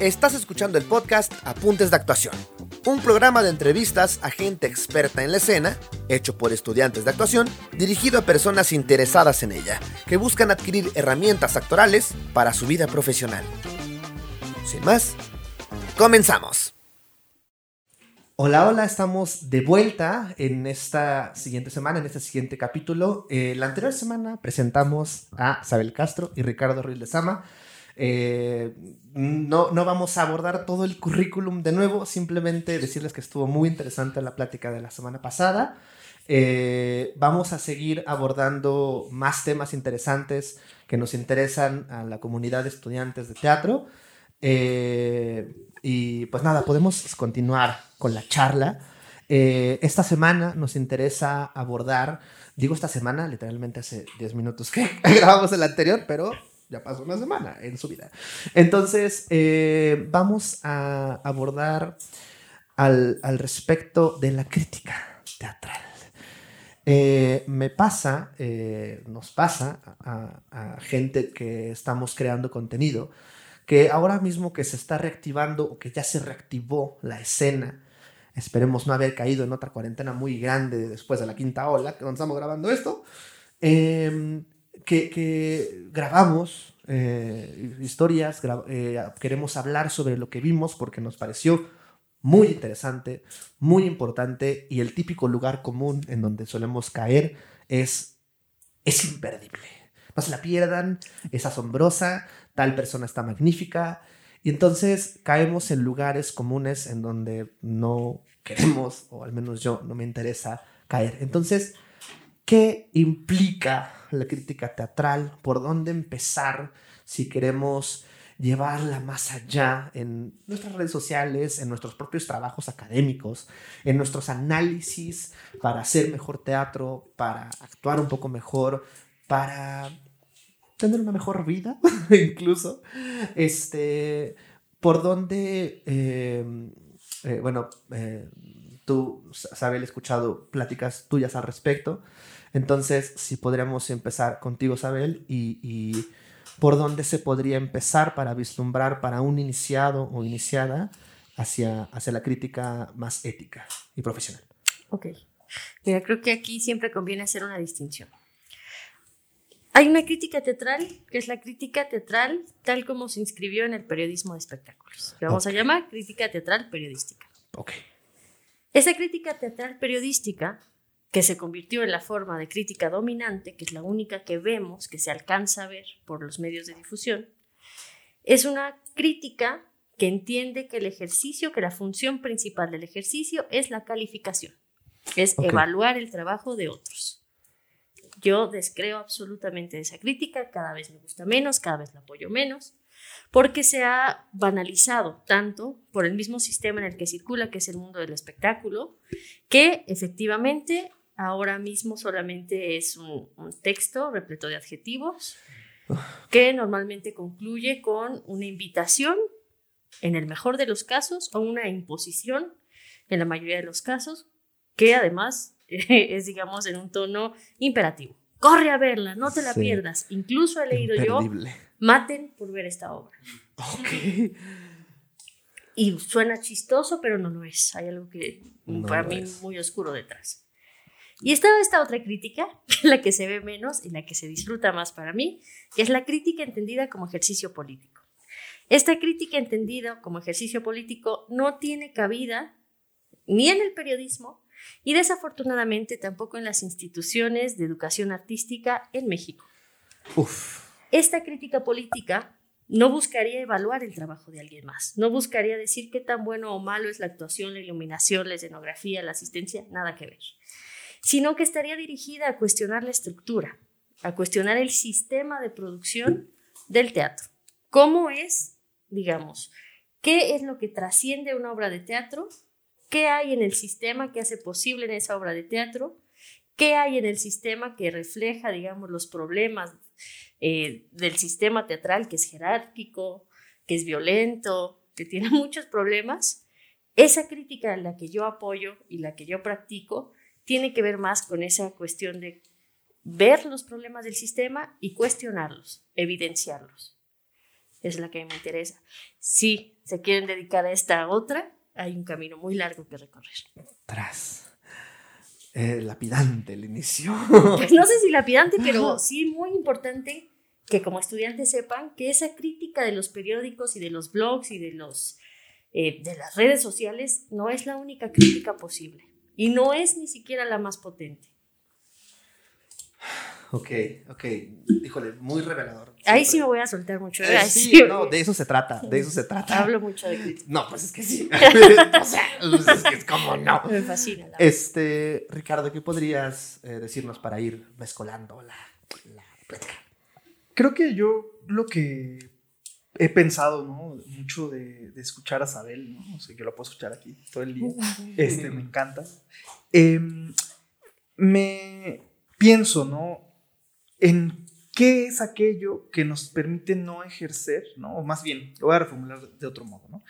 Estás escuchando el podcast Apuntes de Actuación, un programa de entrevistas a gente experta en la escena, hecho por estudiantes de actuación, dirigido a personas interesadas en ella, que buscan adquirir herramientas actorales para su vida profesional. Sin más, comenzamos. Hola, hola, estamos de vuelta en esta siguiente semana, en este siguiente capítulo. Eh, la anterior semana presentamos a Isabel Castro y Ricardo Ruiz de Sama eh, no, no vamos a abordar todo el currículum de nuevo, simplemente decirles que estuvo muy interesante la plática de la semana pasada. Eh, vamos a seguir abordando más temas interesantes que nos interesan a la comunidad de estudiantes de teatro. Eh, y pues nada, podemos continuar con la charla. esta semana nos interesa abordar, digo esta semana, literalmente hace 10 minutos que grabamos el anterior, pero ya pasó una semana en su vida. Entonces, eh, vamos a abordar al, respecto de la crítica teatral. Eh, me pasa, eh, nos pasa a, gente que estamos creando contenido, que ahora mismo que se está reactivando o que ya se reactivó la escena, esperemos no haber caído en otra cuarentena muy grande después de la quinta ola, que estamos grabando esto, que, grabamos eh, historias, eh, queremos hablar sobre lo que vimos porque nos pareció muy interesante, muy importante y el típico lugar común en donde solemos caer es, es imperdible. No se la pierdan, es asombrosa, tal persona está magnífica y entonces caemos en lugares comunes en donde no queremos, o al menos yo no me interesa caer. Entonces, ¿qué implica la crítica teatral, por dónde empezar si queremos llevarla más allá en nuestras redes sociales, en nuestros propios trabajos académicos, en nuestros análisis para hacer mejor teatro, para actuar un poco mejor, para tener una mejor vida, incluso. Este, por dónde, em, eh, bueno, eh, tú, Sabel, he escuchado pláticas tuyas al respecto. Entonces, si podríamos empezar contigo, Sabel, y, por dónde se podría empezar para vislumbrar para un iniciado o iniciada hacia, hacia la crítica más ética y profesional. Ok. Mira, creo que aquí siempre conviene hacer una distinción. Hay una crítica teatral, que es la crítica teatral tal como se inscribió en el periodismo de espectáculos. Que vamos a llamar crítica teatral periodística. Ok. Esa crítica teatral periodística que se convirtió en la forma de crítica dominante, que es la única que vemos, que se alcanza a ver por los medios de difusión, es una crítica que entiende que el ejercicio, que la función principal del ejercicio es la calificación, es evaluar el trabajo de otros. Yo descreo absolutamente de esa crítica, cada vez me gusta menos, cada vez la apoyo menos, porque se ha banalizado tanto por el mismo sistema en el que circula, que es el mundo del espectáculo, que efectivamente ahora mismo solamente es un, texto repleto de adjetivos que normalmente concluye con una invitación, en el mejor de los casos, o una imposición, en la mayoría de los casos, que además es, digamos, en un tono imperativo. Corre a verla, no te la pierdas. Incluso he leído yo, maten por ver esta obra. Y suena chistoso, pero no lo es. Hay algo que para mí muy oscuro detrás. Y está esta otra crítica, la que se ve menos y la que se disfruta más para mí, que es la crítica entendida como ejercicio político. Esta crítica entendida como ejercicio político no tiene cabida ni en el periodismo y desafortunadamente tampoco en las instituciones de educación artística en México. Esta crítica política no buscaría evaluar el trabajo de alguien más, no buscaría decir qué tan bueno o malo es la actuación, la iluminación, la escenografía, la asistencia, nada que ver sino que estaría dirigida a cuestionar la estructura, a cuestionar el sistema de producción del teatro. ¿Cómo es, digamos, qué es lo que trasciende una obra de teatro? ¿Qué hay en el sistema que hace posible en esa obra de teatro? ¿Qué hay en el sistema que refleja, digamos, los problemas eh, del sistema teatral que es jerárquico, que es violento, que tiene muchos problemas? Esa crítica en la que yo apoyo y la que yo practico tiene que ver más con esa cuestión de ver los problemas del sistema y cuestionarlos, evidenciarlos. es la que me interesa. Si se quieren dedicar a esta otra, hay un camino muy largo que recorrer. Tras. Eh, lapidante el inicio. Pues no sé si lapidante, pero sí muy importante que como estudiantes sepan que esa crítica de los periódicos y de los blogs y de, los, eh, de las redes sociales no es la única crítica posible y no es ni siquiera la más potente. Ok, ok. Híjole, muy revelador. Ahí sí me voy a soltar mucho. Eh, sí, no, de eso se trata, de eso se trata. Hablo mucho de crítica. No, pues es que sí. o sea, pues es que es como no. Me fascina. este, Ricardo, ¿qué podrías eh, decirnos para ir mezcolando la, la plática? Creo que yo lo que he pensado, ¿no? Mucho de, de escuchar a Sabel, ¿no? O sea, que lo puedo escuchar aquí todo el día. Este, me encanta. Em, me pienso, ¿no? En qué es aquello que nos permite no ejercer, ¿no? O más bien, lo voy a reformular de otro modo, ¿no?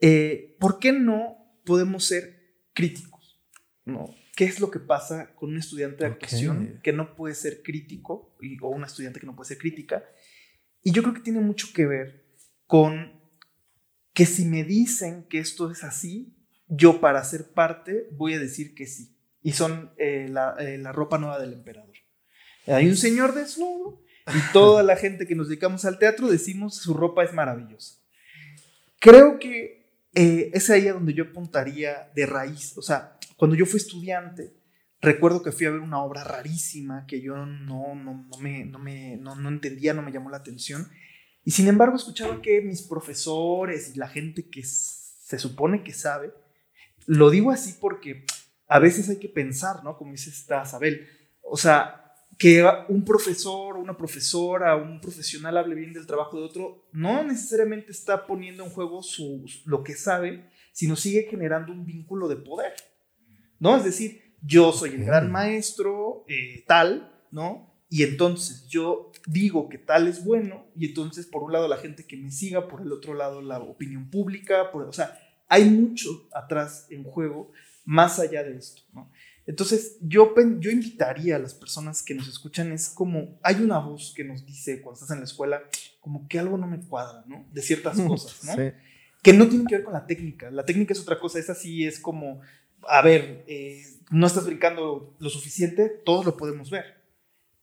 Eh, ¿Por qué no podemos ser críticos? ¿No? ¿Qué es lo que pasa con un estudiante de actuación que no puede ser crítico o una estudiante que no puede ser crítica? Y yo creo que tiene mucho que ver con que si me dicen que esto es así, yo para ser parte voy a decir que sí. Y son eh, la, eh, la ropa nueva del emperador. Hay un señor desnudo y toda la gente que nos dedicamos al teatro decimos su ropa es maravillosa. Creo que eh, es ahí a donde yo apuntaría de raíz. O sea, cuando yo fui estudiante, recuerdo que fui a ver una obra rarísima que yo no, no, no me, no, me no, no entendía, no me llamó la atención. Y sin embargo escuchaba que mis profesores y la gente que se supone que sabe, lo digo así porque a veces hay que pensar, ¿no? Como dice esta Isabel. O sea, que un profesor o una profesora, un profesional hable bien del trabajo de otro, no necesariamente está poniendo en juego su, lo que sabe, sino sigue generando un vínculo de poder, ¿no? Es decir, yo soy el gran maestro, eh, tal, ¿no? Y entonces yo digo que tal es bueno, y entonces por un lado la gente que me siga, por el otro lado la opinión pública, por, o sea, hay mucho atrás en juego más allá de esto, ¿no? Entonces, yo, yo invitaría a las personas que nos escuchan, es como, hay una voz que nos dice cuando estás en la escuela, como que algo no me cuadra, ¿no? De ciertas cosas, ¿no? Sí. Que no tienen que ver con la técnica. La técnica es otra cosa, esa sí es como, a ver, eh, no estás brincando lo suficiente, todos lo podemos ver.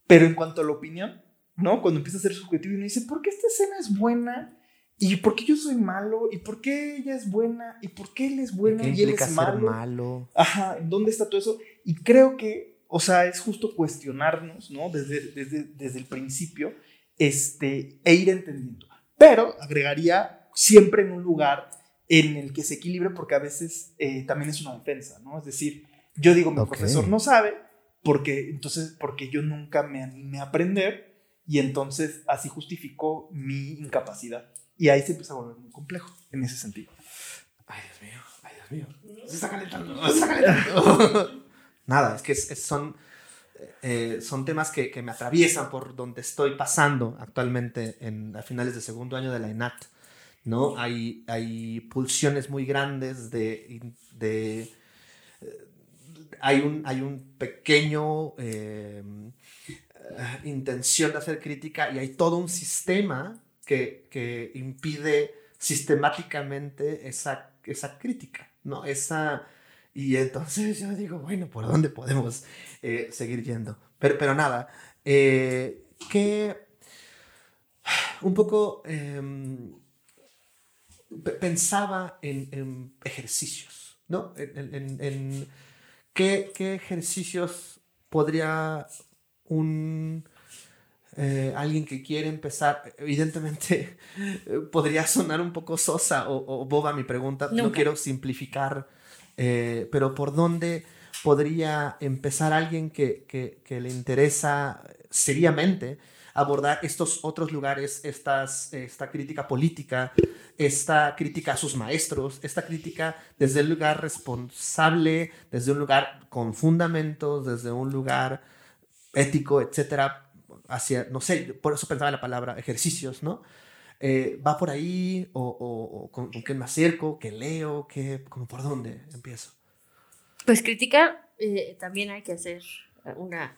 Pero en cuanto a la opinión, ¿no? Cuando empieza a ser subjetivo y uno dice, ¿por qué esta escena es buena? ¿Y por qué yo soy malo? ¿Y por qué ella es buena? ¿Y por qué él es bueno y, él es malo? malo? Ajá, ¿dónde está todo eso? Y creo que, o sea, es justo cuestionarnos, ¿no? Desde, desde, desde el principio, este, e ir entendiendo. Pero agregaría siempre en un lugar en el que se equilibre, porque a veces eh, también es una defensa, ¿no? Es decir, yo digo, mi profesor no sabe, porque entonces, porque yo nunca me animé a aprender, y entonces así justificó mi incapacidad. Y ahí se empieza a volver muy complejo en ese sentido. Ay, Dios mío, ay, Dios mío. Se está calentando, se está calentando. Nada, es que son, eh, son temas que, me atraviesan por donde estoy pasando actualmente en, a finales de segundo año de la ENAT. ¿no? Hay, hay pulsiones muy grandes de... de eh, hay, un, hay un pequeño eh, intención de hacer crítica y hay todo un sistema que, que impide sistemáticamente esa, esa crítica, ¿no? Esa, y entonces yo digo, bueno, ¿por dónde podemos eh, seguir yendo? Pero, pero nada, eh, que un poco em, pensaba en, ejercicios, ¿no? En, en ¿qué, ¿qué, ejercicios podría un eh, alguien que quiere empezar, evidentemente podría sonar un poco sosa o, boba mi pregunta, no quiero simplificar, eh, pero ¿por dónde podría empezar alguien que, que, le interesa seriamente abordar estos otros lugares, estas, esta crítica política, esta crítica a sus maestros, esta crítica desde un lugar responsable, desde un lugar con fundamentos, desde un lugar ético, etcétera, hacia, no sé, por eso pensaba la palabra ejercicios, ¿no? Eh, ¿Va por ahí o, o, con, qué me acerco, qué leo, qué, como por dónde empiezo? Pues crítica, eh, también hay que hacer una,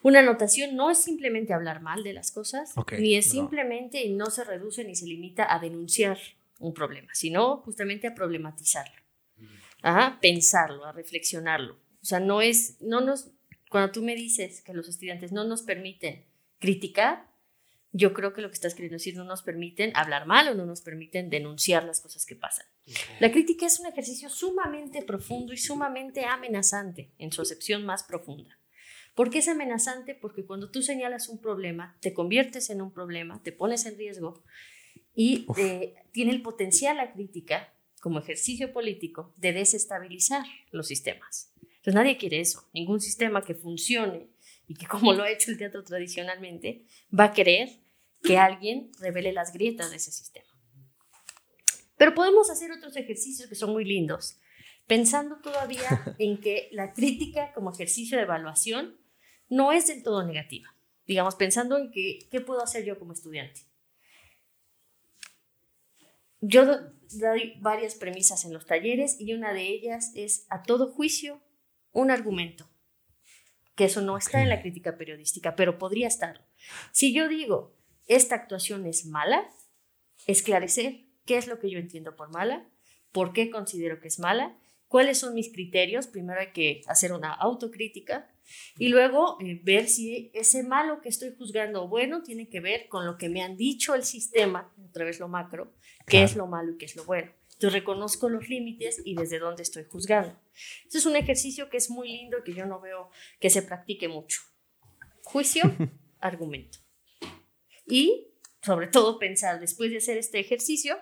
Una anotación. No es simplemente hablar mal de las cosas, ni es simplemente y no se reduce ni se limita a denunciar un problema, sino justamente a problematizarlo, a pensarlo, a reflexionarlo. O sea, no es, no nos, cuando tú me dices que los estudiantes no nos permiten criticar, yo creo que lo que estás queriendo decir no nos permiten hablar mal o no nos permiten denunciar las cosas que pasan. La crítica es un ejercicio sumamente profundo y sumamente amenazante en su acepción más profunda. ¿Por qué es amenazante? Porque cuando tú señalas un problema, te conviertes en un problema, te pones en riesgo y eh, tiene el potencial la crítica como ejercicio político de desestabilizar los sistemas. Entonces nadie quiere eso. Ningún sistema que funcione y que como lo ha hecho el teatro tradicionalmente, va a querer que alguien revele las grietas de ese sistema. Pero podemos hacer otros ejercicios que son muy lindos, pensando todavía en que la crítica como ejercicio de evaluación no es del todo negativa. Digamos, pensando en que, qué puedo hacer yo como estudiante. Yo doy varias premisas en los talleres y una de ellas es a todo juicio un argumento, que eso no está en la crítica periodística, pero podría estar. Si yo digo, esta actuación es mala, esclarecer qué es lo que yo entiendo por mala, por qué considero que es mala, cuáles son mis criterios, primero hay que hacer una autocrítica y luego eh, ver si ese malo que estoy juzgando bueno tiene que ver con lo que me han dicho el sistema, otra vez lo macro, qué es lo malo y qué es lo bueno. Entonces reconozco los límites y desde dónde estoy juzgando. Este es un ejercicio que es muy lindo y que yo no veo que se practique mucho. Juicio, argumento. Y sobre todo pensar después de hacer este ejercicio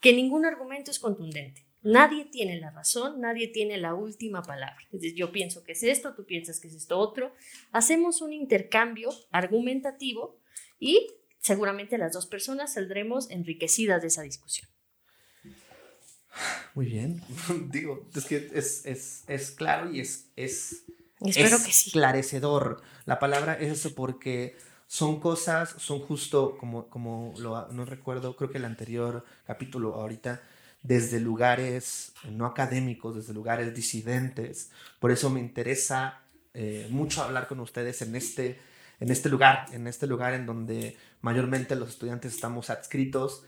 que ningún argumento es contundente. Nadie tiene la razón, nadie tiene la última palabra. yo pienso que es esto, tú piensas que es esto otro. Hacemos un intercambio argumentativo y seguramente las dos personas saldremos enriquecidas de esa discusión. Muy bien. Digo, es que es, claro y es, es Espero que sí. esclarecedor. La palabra es eso porque son cosas, son justo como, como lo, no recuerdo, creo que el anterior capítulo ahorita desde lugares no académicos, desde lugares disidentes. Por eso me interesa eh, mucho hablar con ustedes en este, en este lugar, en este lugar en donde mayormente los estudiantes estamos adscritos,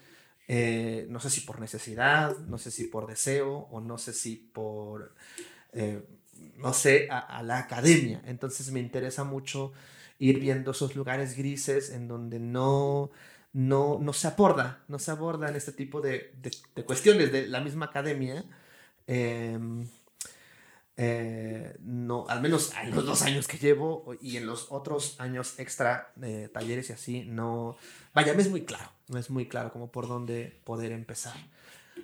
eh, no sé si por necesidad, no sé si por deseo o no sé si por, eh, no sé, a la academia. Entonces me interesa mucho ir viendo esos lugares grises en donde no no, no se aborda, no se abordan este tipo de, de, cuestiones de la misma academia. Em, eh, no, al menos en los dos años que llevo y en los otros años extra de talleres y así, no, vaya, me es muy claro, no es muy claro como por dónde poder empezar.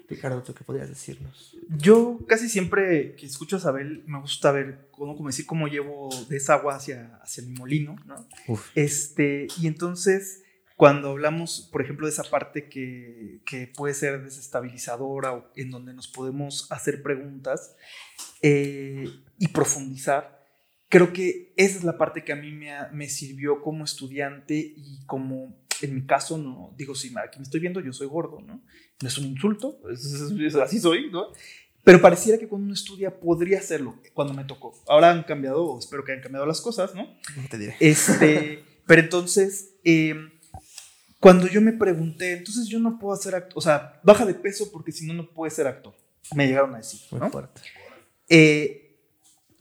Ricardo, ¿tú qué podrías decirnos? Yo casi siempre que escucho a Isabel me gusta ver cómo, como decir, cómo llevo de esa agua hacia, hacia mi molino, ¿no? Este, y entonces cuando hablamos, por ejemplo, de esa parte que, puede ser desestabilizadora o en donde nos podemos hacer preguntas eh, y profundizar, creo que esa es la parte que a mí me, me sirvió como estudiante y como, en mi caso, no digo, si aquí me estoy viendo, yo soy gordo, ¿no? No es un insulto, así soy, ¿no? Pero pareciera que cuando uno estudia podría hacerlo cuando me tocó. Ahora han cambiado, espero que hayan cambiado las cosas, ¿no? No te diré. Este, pero entonces, eh, cuando yo me pregunté, entonces yo no puedo hacer actor, o sea, baja de peso porque si no, no puedes ser actor. Me llegaron a decir, ¿no? Eh,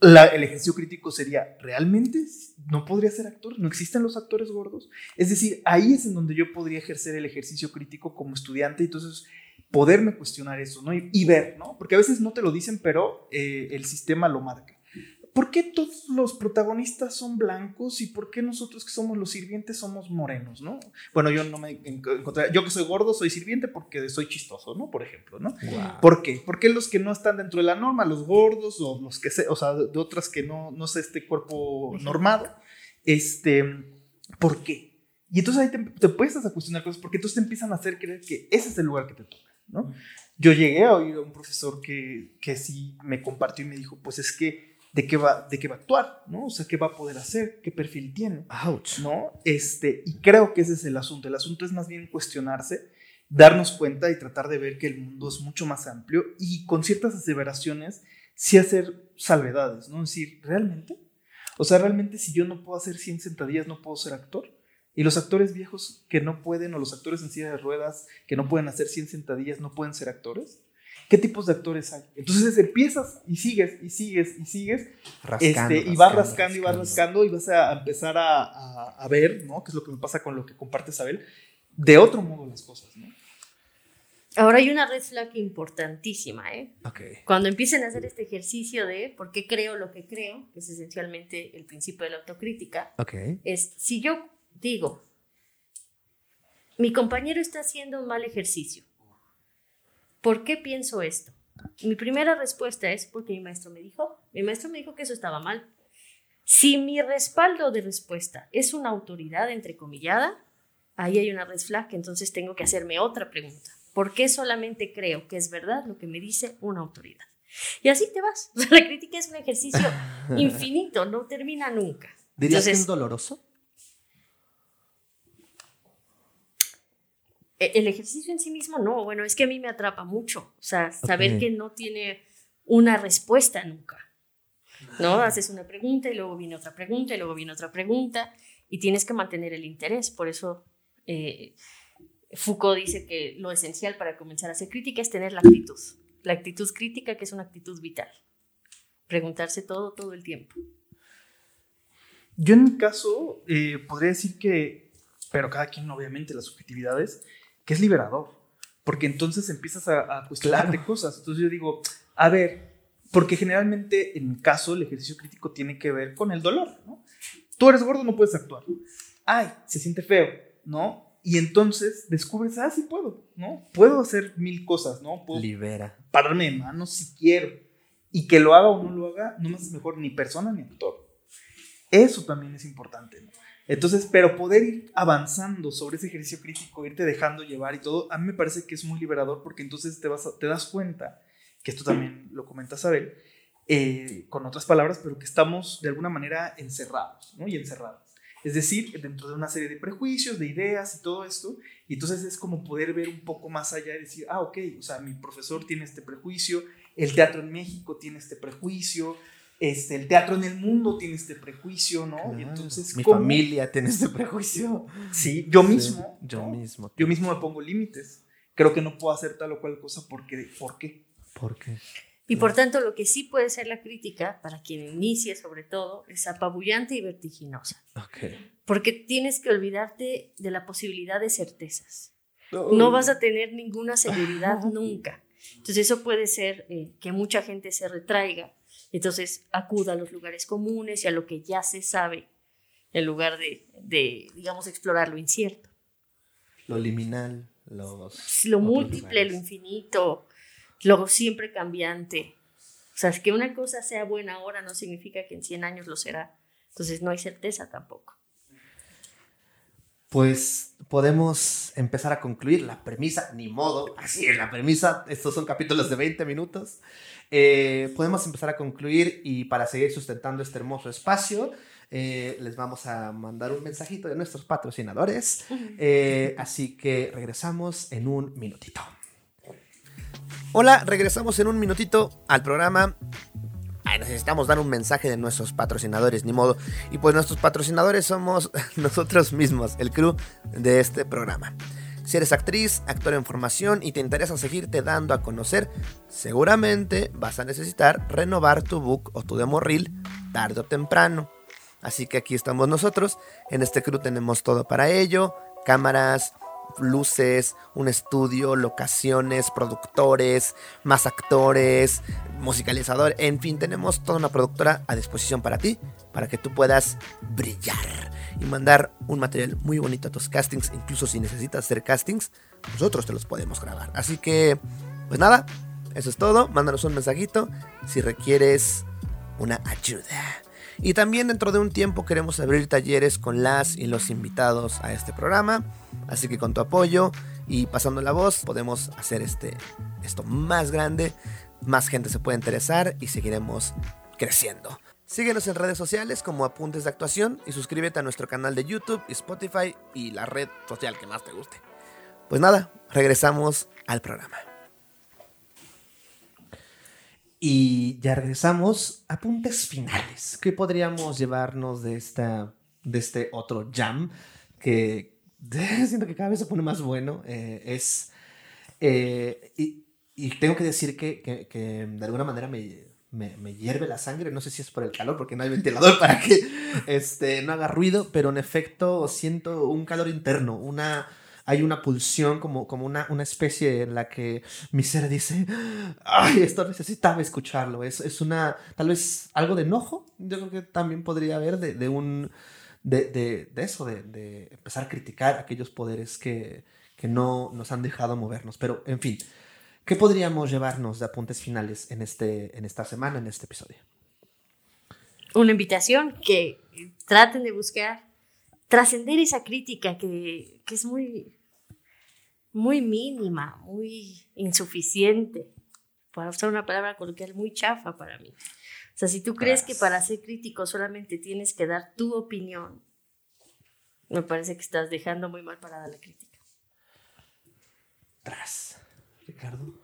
el ejercicio crítico sería, ¿realmente no podría ser actor? ¿No existen los actores gordos? Es decir, ahí es en donde yo podría ejercer el ejercicio crítico como estudiante, entonces poderme cuestionar eso, ¿no? Y, ver, ¿no? Porque a veces no te lo dicen, pero eh, el sistema lo marca. ¿Por qué todos los protagonistas son blancos y por qué nosotros que somos los sirvientes somos morenos, no? Bueno, yo no me encontré, yo que soy gordo soy sirviente porque soy chistoso, ¿no? Por ejemplo, ¿no? ¿Por qué? ¿Por qué los que no están dentro de la norma, los gordos o los que se, o sea, de otras que no, no sé, este cuerpo normado, este, ¿por qué? Y entonces ahí te, te puedes a cuestionar cosas porque entonces te empiezan a hacer creer que ese es el lugar que te toca, ¿no? Yo llegué a oír a un profesor que, que sí me compartió y me dijo, pues es que de qué va, de qué va a actuar, ¿no? O sea, qué va a poder hacer, qué perfil tiene, Ouch. ¿no? Este, y creo que ese es el asunto. El asunto es más bien cuestionarse, darnos cuenta y tratar de ver que el mundo es mucho más amplio y con ciertas aseveraciones sí hacer salvedades, ¿no? Es decir, ¿realmente? O sea, realmente si yo no puedo hacer 100 sentadillas, no puedo ser actor. Y los actores viejos que no pueden, o los actores en silla de ruedas que no pueden hacer 100 sentadillas, no pueden ser actores. ¿Qué tipos de actores hay? Entonces empiezas y sigues y sigues y sigues. Rascando, este, y vas rascando, y vas rascando y vas a empezar a, a, ver, ¿no? Que es lo que me pasa con lo que comparte Isabel, de otro modo las cosas, ¿no? Ahora hay una red flag importantísima, ¿eh? Cuando empiecen a hacer este ejercicio de por qué creo lo que creo, que es esencialmente el principio de la autocrítica, es si yo digo, mi compañero está haciendo un mal ejercicio, ¿por qué pienso esto? Mi primera respuesta es porque mi maestro me dijo, mi maestro me dijo que eso estaba mal. Si mi respaldo de respuesta es una autoridad entrecomillada, ahí hay una red flag, entonces tengo que hacerme otra pregunta. ¿Por qué solamente creo que es verdad lo que me dice una autoridad? Y así te vas. La crítica es un ejercicio infinito, no termina nunca. ¿Dirías que es doloroso? El ejercicio en sí mismo no, bueno, es que a mí me atrapa mucho, o sea, saber que no tiene una respuesta nunca, ¿no? Haces una pregunta y luego viene otra pregunta y luego viene otra pregunta y tienes que mantener el interés, por eso eh, Foucault dice que lo esencial para comenzar a hacer crítica es tener la actitud. La actitud crítica, que es una actitud vital. Preguntarse todo, todo el tiempo. Yo en mi caso eh, podría decir que, pero cada quien obviamente las subjetividades, que es liberador. Porque entonces empiezas a, a cuestionarte cosas. Entonces yo digo, a ver, porque generalmente en mi caso el ejercicio crítico tiene que ver con el dolor, ¿no? Tú eres gordo, no puedes actuar. Ay, se siente feo, ¿no? Y entonces descubres, ah, sí puedo, ¿no? Puedo hacer mil cosas, ¿no? Puedo Libera. Pararme de manos si quiero. Y que lo haga o no lo haga, no me hace mejor ni persona ni actor. Eso también es importante, ¿no? Entonces, pero poder ir avanzando sobre ese ejercicio crítico, irte dejando llevar y todo, a mí me parece que es muy liberador porque entonces te, vas te das cuenta, que esto también lo comenta Sabel, eh, con otras palabras, pero que estamos de alguna manera encerrados, ¿no? Y encerrados. Es decir, dentro de una serie de prejuicios, de ideas y todo esto. Y entonces es como poder ver un poco más allá y decir, ah, ok, o sea, mi profesor tiene este prejuicio, el teatro en México tiene este prejuicio, este, el teatro en el mundo tiene este prejuicio, ¿no? y entonces, mi familia tiene este prejuicio. Sí, yo mismo. yo mismo. Yo mismo me pongo límites. Creo que no puedo hacer tal o cual cosa porque, ¿por qué? ¿Por qué? Y por tanto, lo que sí puede ser la crítica, para quien inicie sobre todo, es apabullante y vertiginosa. Porque tienes que olvidarte de la posibilidad de certezas. No vas a tener ninguna seguridad nunca. Entonces eso puede ser eh, que mucha gente se retraiga, entonces acuda a los lugares comunes y a lo que ya se sabe, en lugar de, de digamos, explorar lo incierto. Lo liminal, los lo múltiple, lo infinito, luego siempre cambiante. O sea, es que una cosa sea buena ahora no significa que en 100 años lo será. Entonces no hay certeza tampoco. Pues podemos empezar a concluir la premisa, ni modo, así es la premisa, estos son capítulos de 20 minutos. Eh, podemos empezar a concluir y para seguir sustentando este hermoso espacio, eh, les vamos a mandar un mensajito de nuestros patrocinadores. Eh, así que regresamos en un minutito. Hola, regresamos en un minutito al programa. Necesitamos dar un mensaje de nuestros patrocinadores, ni modo. Y pues nuestros patrocinadores somos nosotros mismos, el crew de este programa. Si eres actriz, actor en formación y te interesa seguirte dando a conocer, seguramente vas a necesitar renovar tu book o tu demo reel tarde o temprano. Así que aquí estamos nosotros. En este crew tenemos todo para ello: cámaras, luces, un estudio, locaciones, productores, más actores, musicalizador, en fin, tenemos toda una productora a disposición para ti, para que tú puedas brillar y mandar un material muy bonito a tus castings, incluso si necesitas hacer castings, nosotros te los podemos grabar. Así que, pues nada, eso es todo, mándanos un mensajito si requieres una ayuda. Y también dentro de un tiempo queremos abrir talleres con las y los invitados a este programa. Así que con tu apoyo y pasando la voz podemos hacer este, esto más grande. Más gente se puede interesar y seguiremos creciendo. Síguenos en redes sociales como Apuntes de Actuación y suscríbete a nuestro canal de YouTube, Spotify y la red social que más te guste. Pues nada, regresamos al programa. Y ya regresamos. Apuntes finales. ¿Qué podríamos llevarnos de, esta, de este otro jam? Que siento que cada vez se pone más bueno. Eh, es. Eh, y, y, tengo que decir que, que, que de alguna manera me, me, me, hierve la sangre. No sé si es por el calor, porque no hay ventilador para que este, no haga ruido, pero en efecto siento un calor interno, una hay una pulsión, como, como una, una especie en la que mi ser dice, ay, esto necesitaba escucharlo. Es, es una, tal vez algo de enojo, yo creo que también podría haber de, de un, de, de, de eso, de, empezar a criticar aquellos poderes que, que no nos han dejado movernos. Pero, en fin, ¿qué podríamos llevarnos de apuntes finales en, este, en esta semana, en este episodio? Una invitación que traten de buscar trascender esa crítica que, que, es muy, muy mínima, muy insuficiente, para usar una palabra coloquial muy chafa para mí. O sea, si tú crees que para ser crítico solamente tienes que dar tu opinión, me parece que estás dejando muy mal parada la crítica. Tras, Ricardo.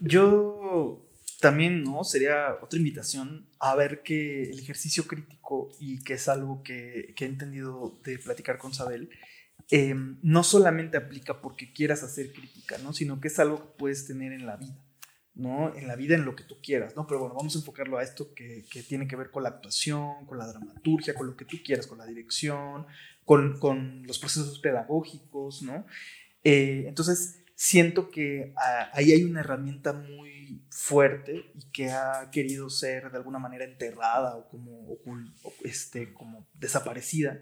Yo también, ¿no? Sería otra invitación a ver que el ejercicio crítico, y que es algo que, he entendido de platicar con Sabel, eh, no solamente aplica porque quieras hacer crítica, ¿no? Sino que es algo que puedes tener en la vida, ¿no? En la vida, en lo que tú quieras, ¿no? Pero bueno, vamos a enfocarlo a esto que, que tiene que ver con la actuación, con la dramaturgia, con lo que tú quieras, con la dirección, con, con los procesos pedagógicos, ¿no? Eh, entonces, siento que ah, ahí hay una herramienta muy fuerte y que ha querido ser de alguna manera enterrada o como, este, como desaparecida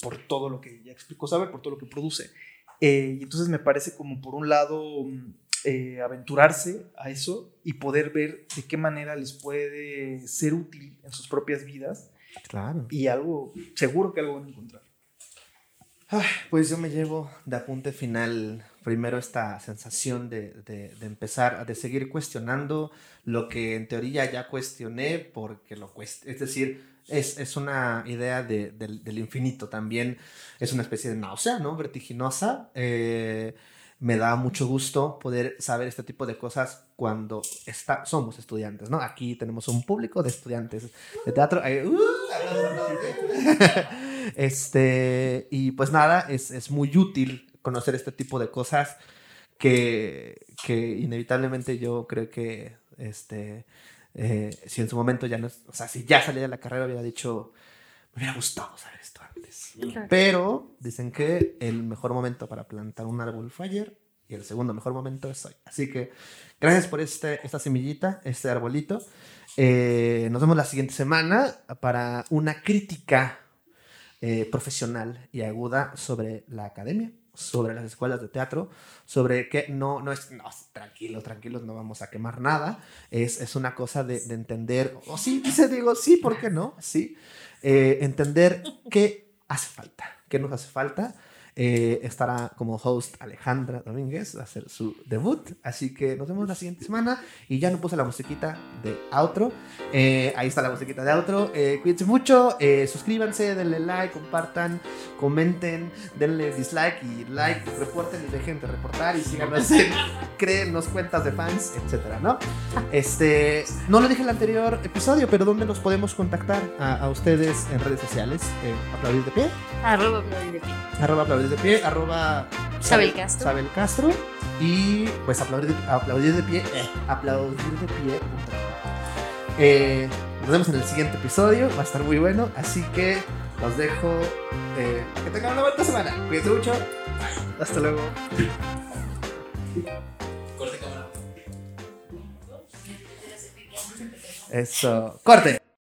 por todo lo que ya explicó Saber, por todo lo que produce. Eh, y entonces me parece como por un lado eh, aventurarse a eso y poder ver de qué manera les puede ser útil en sus propias vidas. Claro. Y algo, seguro que algo van a encontrar. pues yo me llevo de apunte final primero esta sensación de, de, empezar, de seguir cuestionando lo que en teoría ya cuestioné, porque lo cuest es decir, es, es una idea de, del infinito también, es una especie de náusea, ¿no? Vertiginosa. Eh, me da mucho gusto poder saber este tipo de cosas cuando está, somos estudiantes, ¿no? Aquí tenemos un público de estudiantes de teatro. Uh, este, y pues nada, es, es muy útil conocer este tipo de cosas que, que inevitablemente yo creo que este, eh, si en su momento ya no, o sea, si ya salía de la carrera hubiera dicho, me hubiera gustado saber esto antes. Pero dicen que el mejor momento para plantar un árbol fue ayer y el segundo mejor momento es hoy. Así que gracias por este, esta semillita, este arbolito. Eh, nos vemos la siguiente semana para una crítica eh, profesional y aguda sobre la academia sobre las escuelas de teatro, sobre que no, no es, no, tranquilos, tranquilos, no vamos a quemar nada, es, es una cosa de, de entender, o sí, dice digo, sí, ¿por qué no? Sí, eh, entender qué hace falta, qué nos hace falta eh, estará como host Alejandra Domínguez a hacer su debut. Así que nos vemos la siguiente semana. Y ya no puse la musiquita de outro. Eh, ahí está la musiquita de outro. Eh, cuídense mucho. suscríbanse, denle like, compartan, comenten, denle dislike y like, reporten y dejen de reportar y síganos en créennos cuentas de fans, etcétera, ¿no? Este, no lo dije en el anterior episodio, pero ¿dónde nos podemos contactar a, ustedes en redes sociales? ¿Aplaudir de pie? Arroba aplaudir de pie. Arroba aplaudir de pie, arroba Sabel Castro. Sabel Castro. Y pues aplaudir de, aplaudir de pie, eh, aplaudir de pie. Eh, nos vemos en el siguiente episodio, va a estar muy bueno, así que los dejo. Eh, que tengan una buena semana. Cuídense mucho. Hasta luego. Corte cámara. Eso. Corte.